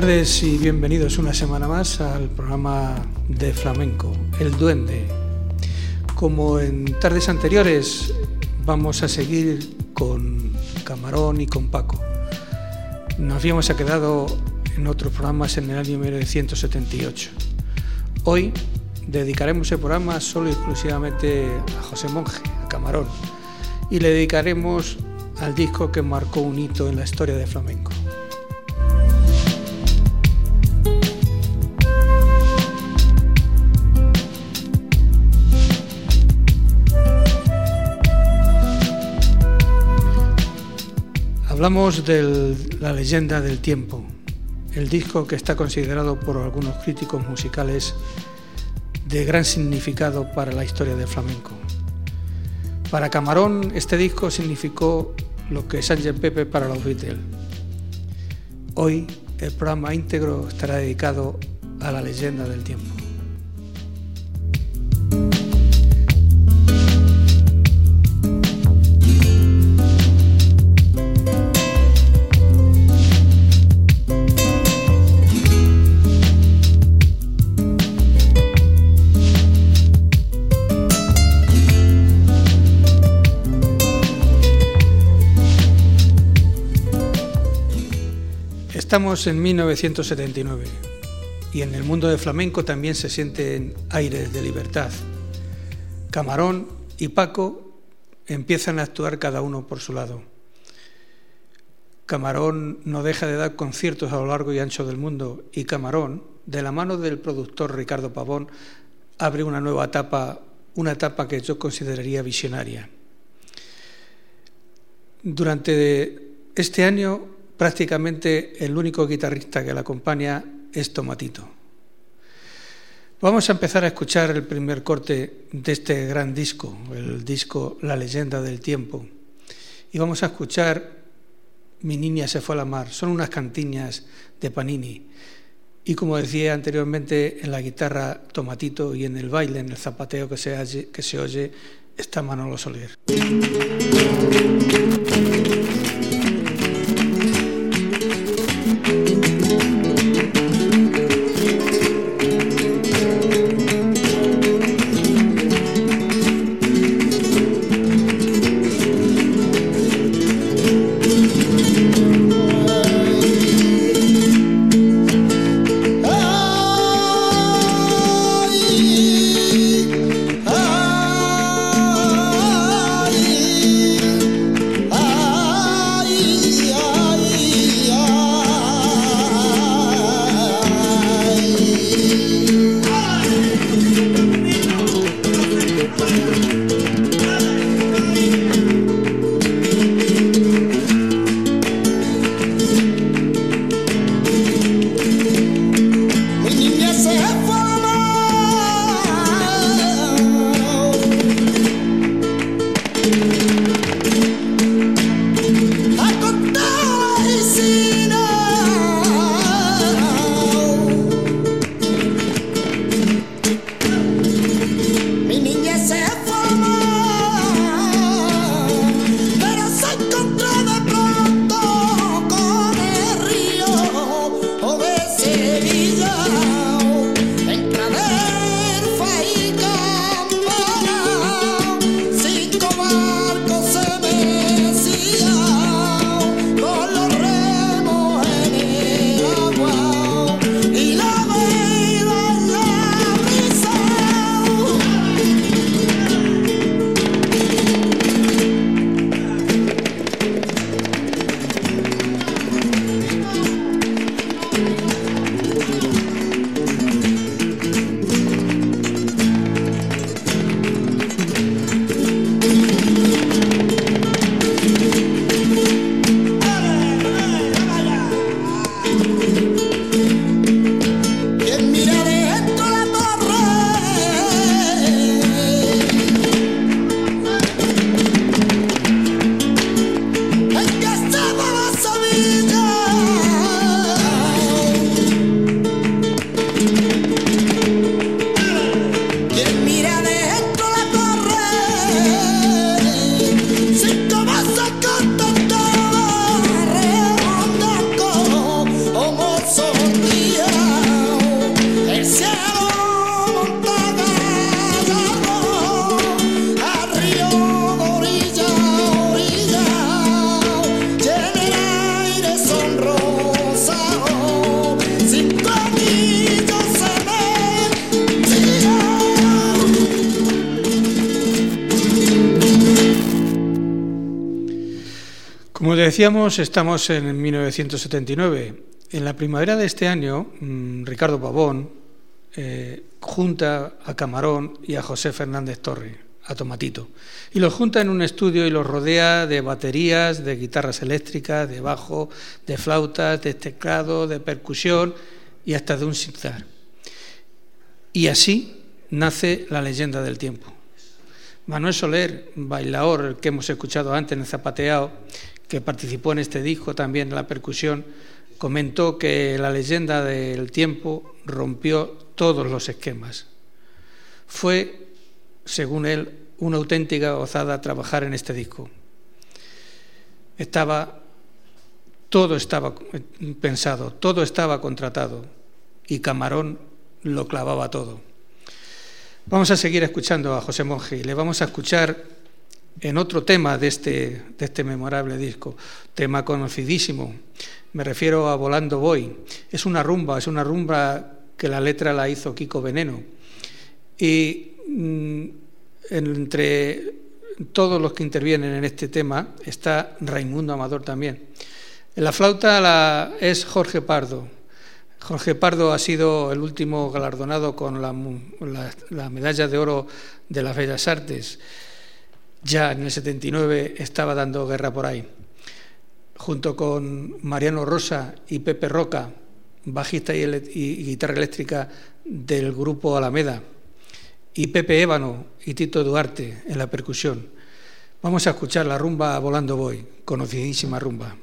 Tardes y bienvenidos una semana más al programa de flamenco, El Duende. Como en tardes anteriores, vamos a seguir con Camarón y con Paco. Nos habíamos quedado en otros programas en el año 1978. Hoy dedicaremos el programa solo y exclusivamente a José Monge, a Camarón, y le dedicaremos al disco que marcó un hito en la historia de flamenco. Hablamos de La leyenda del tiempo, el disco que está considerado por algunos críticos musicales de gran significado para la historia del flamenco. Para Camarón este disco significó lo que Sánchez Pepe para los Beatles. Hoy el programa íntegro estará dedicado a la leyenda del tiempo. Estamos en 1979 y en el mundo del flamenco también se sienten aires de libertad. Camarón y Paco empiezan a actuar cada uno por su lado. Camarón no deja de dar conciertos a lo largo y ancho del mundo y Camarón, de la mano del productor Ricardo Pavón, abre una nueva etapa, una etapa que yo consideraría visionaria. Durante este año prácticamente el único guitarrista que la acompaña es Tomatito. Vamos a empezar a escuchar el primer corte de este gran disco, el disco La leyenda del tiempo. Y vamos a escuchar Mi niña se fue a la mar. Son unas cantiñas de Panini. Y como decía anteriormente, en la guitarra Tomatito y en el baile, en el zapateo que se, que se oye, está Manolo Soler. Decíamos, estamos en 1979. En la primavera de este año, mm, Ricardo Pavón eh, junta a Camarón y a José Fernández Torre, a Tomatito, y los junta en un estudio y los rodea de baterías, de guitarras eléctricas, de bajo, de flautas, de teclado, de percusión y hasta de un sitar. Y así nace la leyenda del tiempo. Manuel Soler, bailador, que hemos escuchado antes en el zapateado, que participó en este disco también en la percusión, comentó que la leyenda del tiempo rompió todos los esquemas. Fue, según él, una auténtica gozada trabajar en este disco. Estaba, todo estaba pensado, todo estaba contratado y Camarón lo clavaba todo. Vamos a seguir escuchando a José Monge y le vamos a escuchar en otro tema de este, de este memorable disco, tema conocidísimo. Me refiero a Volando Voy. Es una rumba, es una rumba que la letra la hizo Kiko Veneno. Y mm, entre todos los que intervienen en este tema está Raimundo Amador también. La flauta la, es Jorge Pardo, Jorge Pardo ha sido el último galardonado con la, medalla de oro de las Bellas Artes. Ya en el 79 estaba dando guerra por ahí. Junto con Mariano Rosa y Pepe Roca, bajista y, guitarra eléctrica del grupo Alameda, y Pepe Ébano y Tito Duarte en la percusión. Vamos a escuchar la rumba Volando Voy, conocidísima rumba.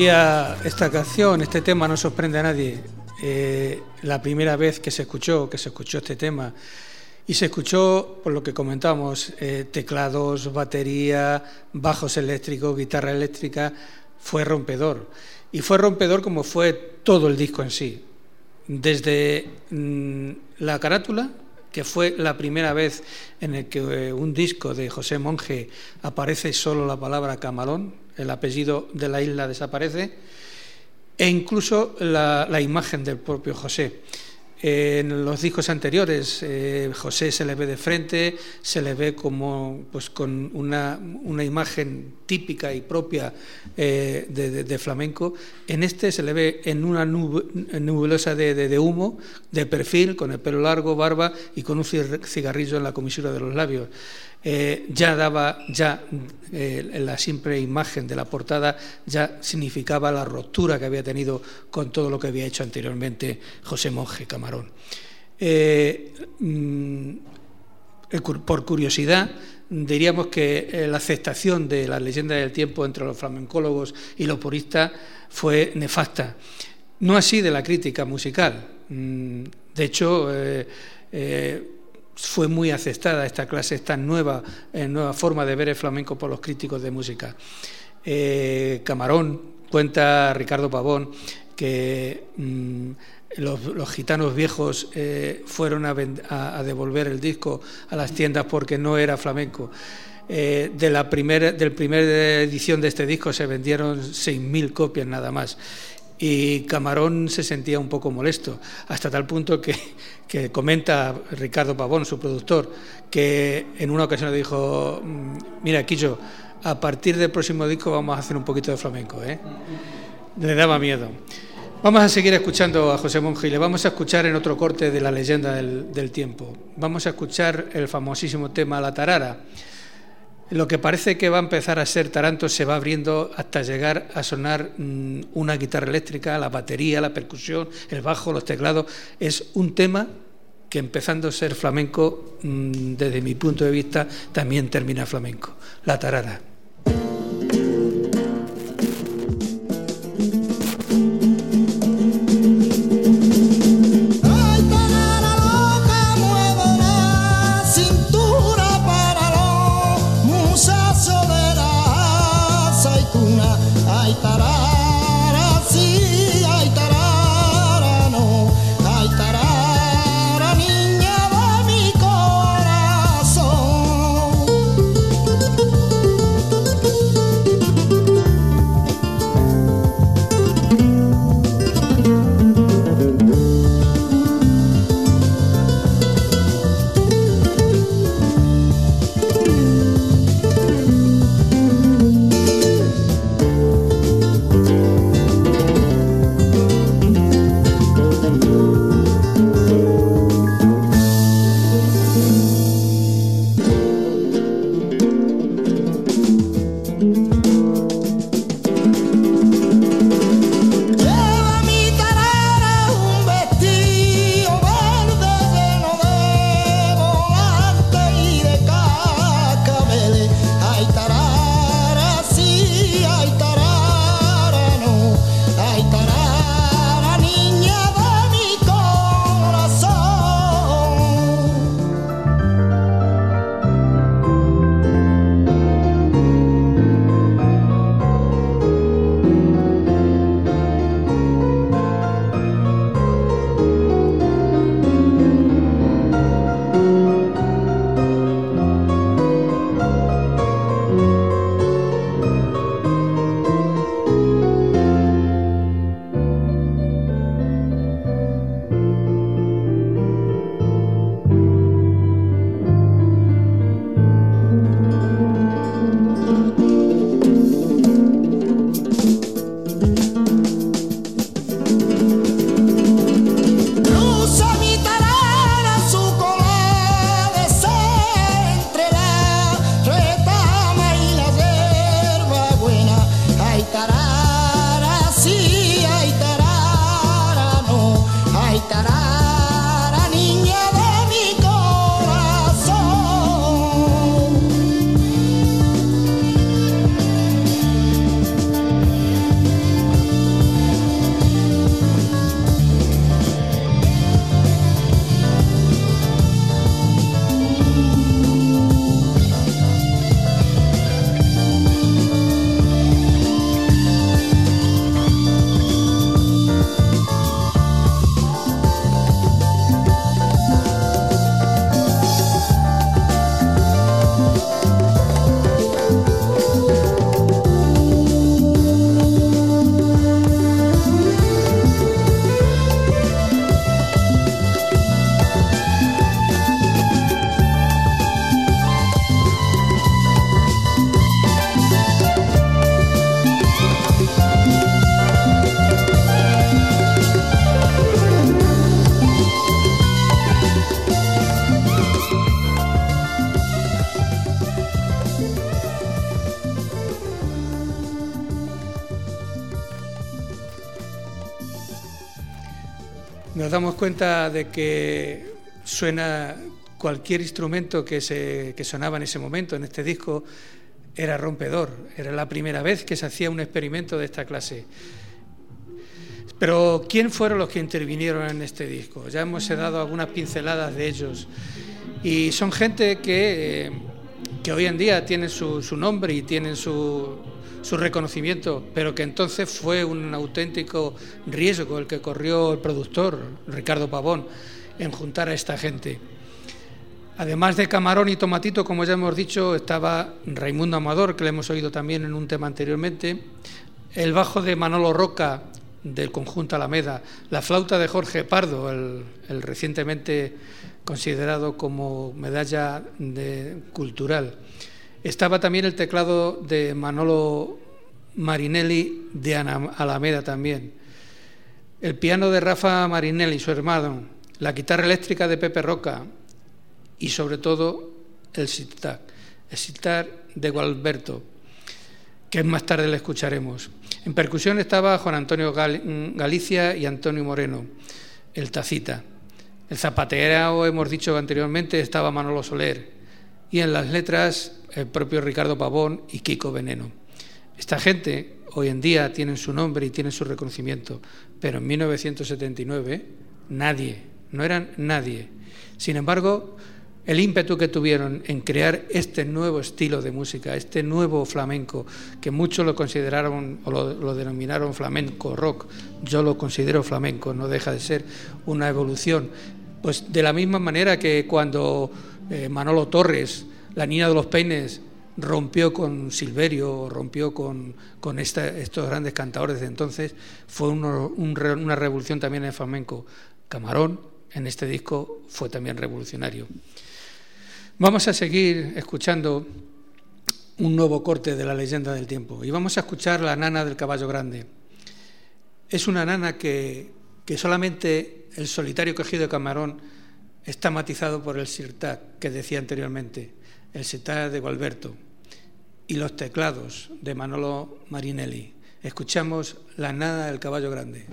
Día esta canción, este tema no sorprende a nadie. eh, la primera vez que se escuchó, que se escuchó este tema, y se escuchó, por lo que comentamos, eh, teclados, batería, bajos eléctricos, guitarra eléctrica, fue rompedor. Y fue rompedor como fue todo el disco en sí. Desde mm, la carátula, que fue la primera vez en el que eh, un disco de José Monge aparece solo la palabra camarón, el apellido de la isla desaparece, e incluso la imagen del propio José. En los discos anteriores, eh, José se le ve de frente, se le ve como pues, con una, imagen típica y propia eh, de, flamenco. En este se le ve en una nube, nubulosa de, humo, de perfil, con el pelo largo, barba y con un cigarrillo en la comisura de los labios. Eh, ya daba, ya eh, la simple imagen de la portada ya significaba la ruptura que había tenido con todo lo que había hecho anteriormente José Monje Camarón. Eh, mm, por curiosidad, diríamos que la aceptación de la leyenda del tiempo entre los flamencólogos y los puristas fue nefasta. No así de la crítica musical. Mm, de hecho, fue muy aceptada esta clase, esta nueva, eh, nueva forma de ver el flamenco por los críticos de música. Eh, Camarón, cuenta Ricardo Pavón, que mm, los, gitanos viejos eh, fueron a, devolver el disco a las tiendas porque no era flamenco. de la primera del primera edición de este disco se vendieron 6.000 copias nada más y Camarón se sentía un poco molesto, hasta tal punto que, comenta Ricardo Pavón, su productor, que en una ocasión le dijo, mm, mira, Quillo, a partir del próximo disco vamos a hacer un poquito de flamenco. ¿eh? Le daba miedo. Vamos a seguir escuchando a José Monge le vamos a escuchar en otro corte de la leyenda del tiempo. Vamos a escuchar el famosísimo tema La Tarara. Lo que parece que va a empezar a ser taranto se va abriendo hasta llegar a sonar mm, una guitarra eléctrica, la batería, la percusión, el bajo, los teclados. Es un tema que empezando a ser flamenco, mm, desde mi punto de vista, también termina flamenco. La tarara. Nos damos cuenta de que suena cualquier instrumento que, se, que sonaba en ese momento, en este disco, era rompedor. Era la primera vez que se hacía un experimento de esta clase. Pero ¿quién fueron los que intervinieron en este disco? Ya hemos dado algunas pinceladas de ellos. Y son gente que, eh, que hoy en día tienen su, su nombre y tienen su, su reconocimiento, pero que entonces fue un auténtico riesgo el que corrió el productor, Ricardo Pavón, en juntar a esta gente. Además de Camarón y Tomatito, como ya hemos dicho, estaba Raimundo Amador, que le hemos oído también en un tema anteriormente, el bajo de Manolo Roca del conjunto Alameda, la flauta de Jorge Pardo, el, recientemente considerado como medalla cultural. Estaba también el teclado de Manolo Marinelli de Alameda también. El piano de Rafa Marinelli, su hermano. La guitarra eléctrica de Pepe Roca. Y sobre todo el sitar, el sitar de Gualberto, que más tarde le escucharemos. En percusión estaba Juan Antonio Galicia y Antonio Moreno, el tacita. El zapatero, hemos dicho anteriormente, estaba Manolo Soler. Y en las letras el propio Ricardo Pavón y Kiko Veneno. Esta gente hoy en día tienen su nombre y tienen su reconocimiento, pero en 1979 nadie, no eran nadie. Sin embargo, el ímpetu que tuvieron en crear este nuevo estilo de música, este nuevo flamenco, que muchos lo consideraron o lo, denominaron flamenco rock, yo lo considero flamenco, no deja de ser una evolución. Pues de la misma manera que cuando eh, Manolo Torres la niña de los peines rompió con Silverio, rompió con, estos grandes cantadores de entonces, fue una revolución también en flamenco. Camarón en este disco fue también revolucionario. Vamos a seguir escuchando un nuevo corte de la leyenda del tiempo y vamos a escuchar la nana del caballo grande. Es una nana que, que solamente el solitario cogido de Camarón está matizado por el sirtac que decía anteriormente el sitar de Gualberto y los teclados de Manolo Marinelli. Escuchamos La nada del caballo grande.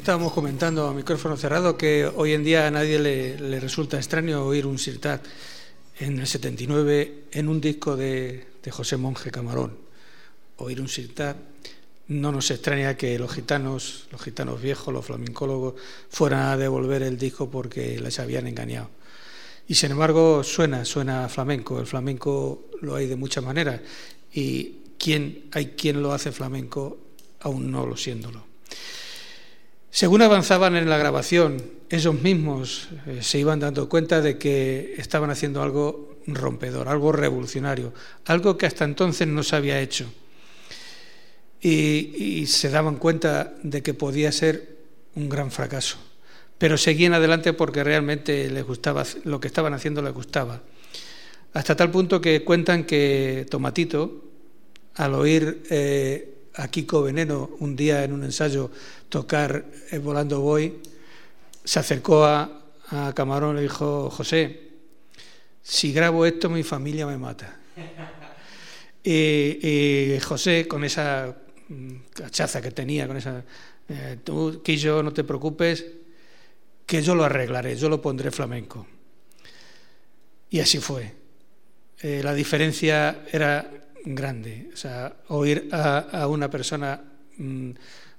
Estábamos comentando a micrófono cerrado que hoy en día a nadie le, resulta extraño oír un sirtat en el 79 en un disco de, José Monje Camarón. Oír un sirtat no nos extraña que los gitanos, los gitanos viejos, los flamencólogos, fueran a devolver el disco porque les habían engañado. Y sin embargo suena, suena flamenco. El flamenco lo hay de muchas maneras y quien, hay quien lo hace flamenco aún no lo siéndolo. Según avanzaban en la grabación, ellos mismos eh, se iban dando cuenta de que estaban haciendo algo rompedor, algo revolucionario, algo que hasta entonces no se había hecho. Y, se daban cuenta de que podía ser un gran fracaso. Pero seguían adelante porque realmente les gustaba, lo que estaban haciendo les gustaba. Hasta tal punto que cuentan que Tomatito, al oír eh, a Kiko Veneno un día en un ensayo tocar eh, Volando Voy, se acercó a, Camarón y le dijo, José, si grabo esto mi familia me mata. Y, José, con esa mm, cachaza que tenía, con esa, eh, tú, Quillo, no te preocupes, que yo lo arreglaré, yo lo pondré flamenco. Y así fue. Eh, la diferencia era grande. O sea, oír a, una persona, mm,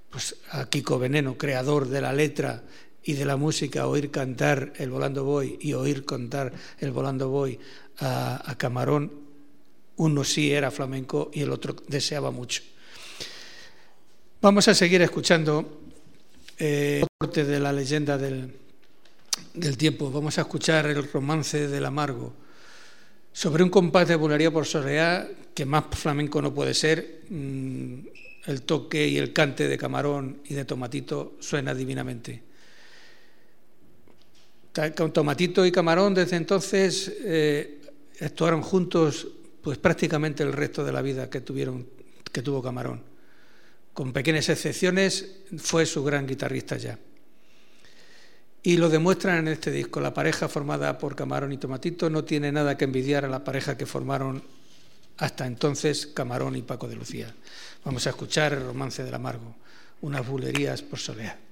pues a Kiko Veneno, creador de la letra y de la música, oír cantar el Volando Boy y oír cantar el Volando Boy a, Camarón, uno sí era flamenco y el otro deseaba mucho. Vamos a seguir escuchando eh, parte de la leyenda del, del tiempo. Vamos a escuchar el romance del amargo sobre un compás de bulería por Soleá, que más flamenco no puede ser, mm, el toque y el cante de Camarón y de Tomatito suena divinamente. Tomatito y Camarón desde entonces eh, actuaron juntos pues prácticamente el resto de la vida que, tuvieron, que tuvo Camarón. Con pequeñas excepciones, fue su gran guitarrista ya. Y lo demuestran en este disco. La pareja formada por Camarón y Tomatito no tiene nada que envidiar a la pareja que formaron hasta entonces Camarón y Paco de Lucía. Vamos a escuchar el romance del amargo, unas bulerías por solear.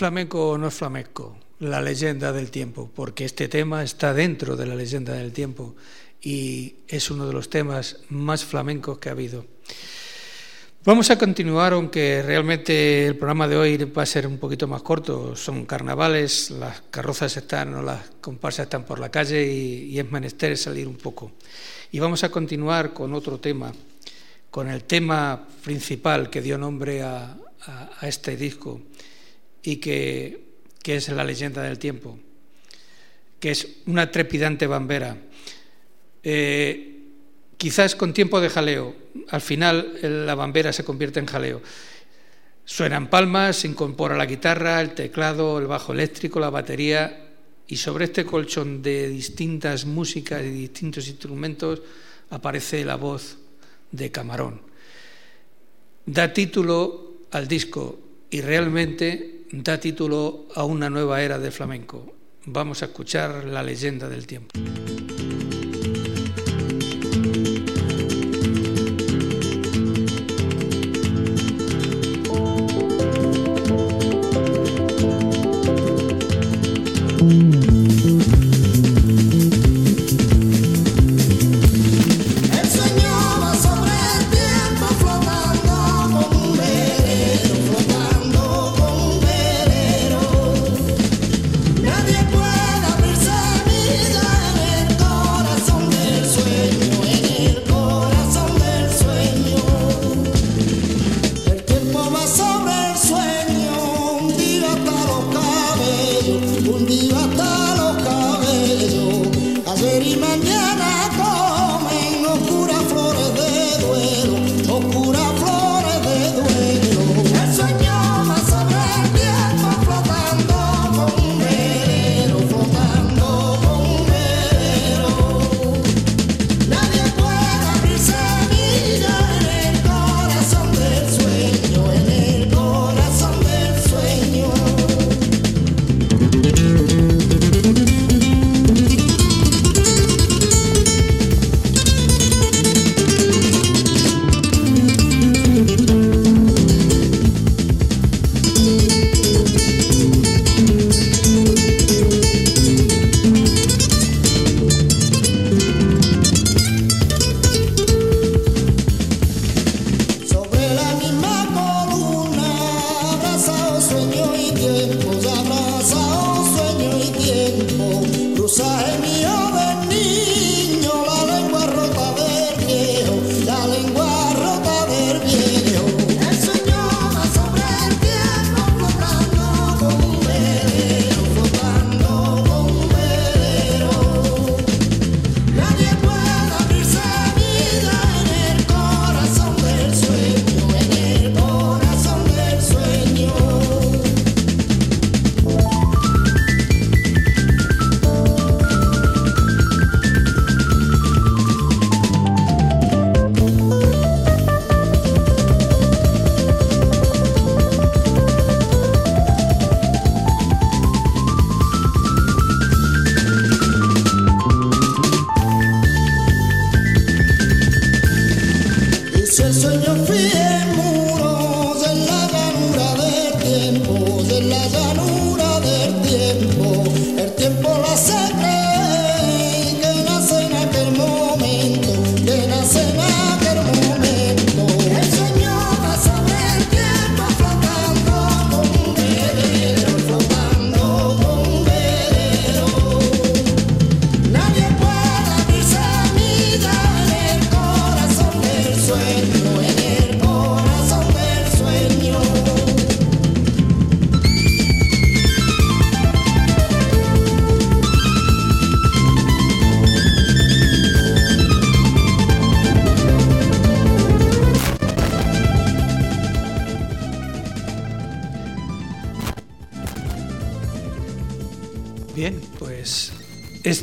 Flamenco o no es flamenco? La leyenda del tiempo, porque este tema está dentro de la leyenda del tiempo y es uno de los temas más flamencos que ha habido. Vamos a continuar, aunque realmente el programa de hoy va a ser un poquito más corto. Son carnavales, las carrozas están o las comparsas están por la calle y, es menester salir un poco. Y vamos a continuar con otro tema, con el tema principal que dio nombre a este disco, y que, es la leyenda del tiempo, que es una trepidante bambera. Eh, quizás con tiempo de jaleo, al final la bambera se convierte en jaleo. Suenan palmas, se incorpora la guitarra, el teclado, el bajo eléctrico, la batería y sobre este colchón de distintas músicas y distintos instrumentos aparece la voz de Camarón. Da título al disco y realmente da título a una nueva era de flamenco. Vamos a escuchar la leyenda del tiempo.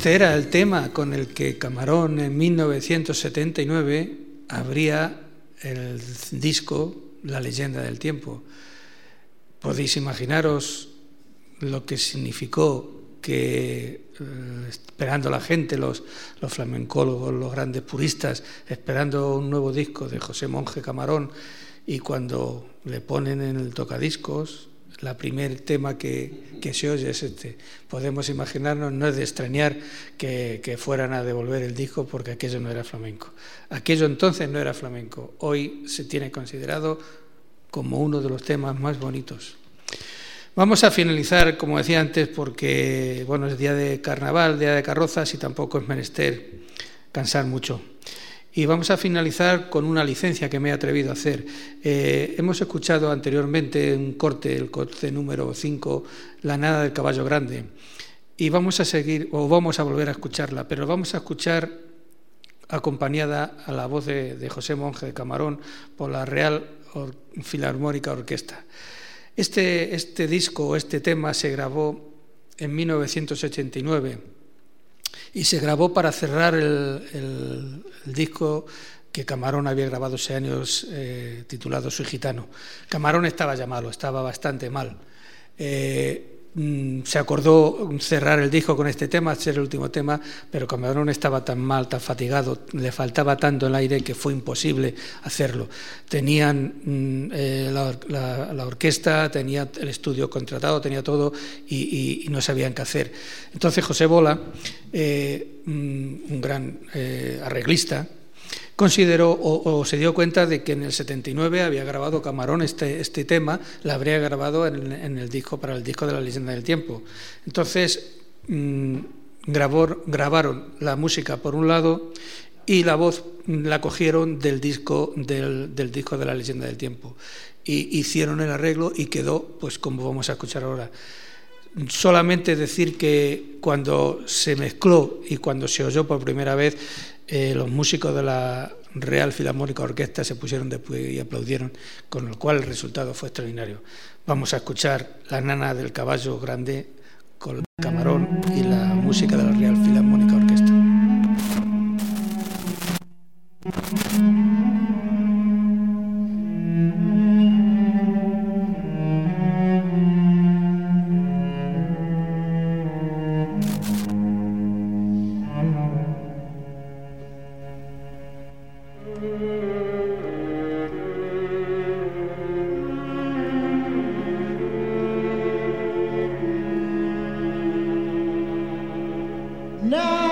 Era el tema con el que Camarón en 1979 abría el disco La leyenda del tiempo. Podéis imaginaros lo que significó que eh, esperando la gente, los, los flamencólogos, los grandes puristas, esperando un nuevo disco de José Monje Camarón y cuando le ponen en el tocadiscos la primer tema que, que, se oye es este. Podemos imaginarnos, no es de extrañar que, que, fueran a devolver el disco porque aquello no era flamenco. Aquello entonces no era flamenco. Hoy se tiene considerado como uno de los temas más bonitos. Vamos a finalizar, como decía antes, porque bueno, es día de carnaval, día de carrozas y tampoco es menester cansar mucho. Y vamos a finalizar con una licencia que me he atrevido a hacer. Eh, hemos escuchado anteriormente un corte, el corte número 5, La nada del caballo grande. Y vamos a seguir, o vamos a volver a escucharla, pero vamos a escuchar acompañada a la voz de, José Monje de Camarón por la Real Filarmónica Orquesta. Este, este disco, este tema, se grabó en 1989 y se grabó para cerrar el, disco que Camarón había grabado ese años eh, titulado Soy gitano. Camarón estaba ya malo, estaba bastante mal. Eh, se acordó cerrar el disco con este tema, ser el último tema, pero Camarón estaba tan mal, tan fatigado, le faltaba tanto el aire que fue imposible hacerlo. Tenían mm, eh, la, orquesta, tenía el estudio contratado, tenía todo y no sabían qué hacer. Entonces José Bola, eh, mm, un gran eh, arreglista, consideró o, se dio cuenta de que en el 79 había grabado Camarón este, este tema, la habría grabado en, el disco para el disco de la leyenda del tiempo. Entonces mmm, grabó, grabaron la música por un lado y la voz la cogieron del disco del, del disco de la leyenda del tiempo y hicieron el arreglo y quedó pues como vamos a escuchar ahora solamente decir que cuando se mezcló y cuando se oyó por primera vez eh, los músicos de la Real Filarmónica Orquesta se pusieron después y aplaudieron, con lo cual el resultado fue extraordinario. Vamos a escuchar La nana del caballo grande con el camarón y la música de la Real Filarmónica Orquesta. No!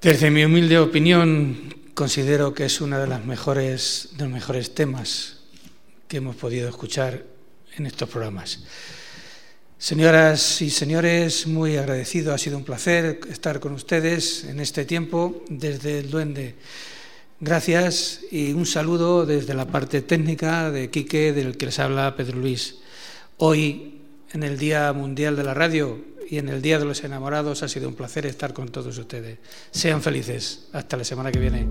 Desde mi humilde opinión, considero que es uno de, las mejores, de los mejores temas que hemos podido escuchar en estos programas. Señoras y señores, muy agradecido, ha sido un placer estar con ustedes en este tiempo desde el Duende. Gracias y un saludo desde la parte técnica de Quique, del que les habla Pedro Luis. Hoy, en el Día Mundial de la Radio y en el Día de los Enamorados, ha sido un placer estar con todos ustedes. Sean felices. Hasta la semana que viene.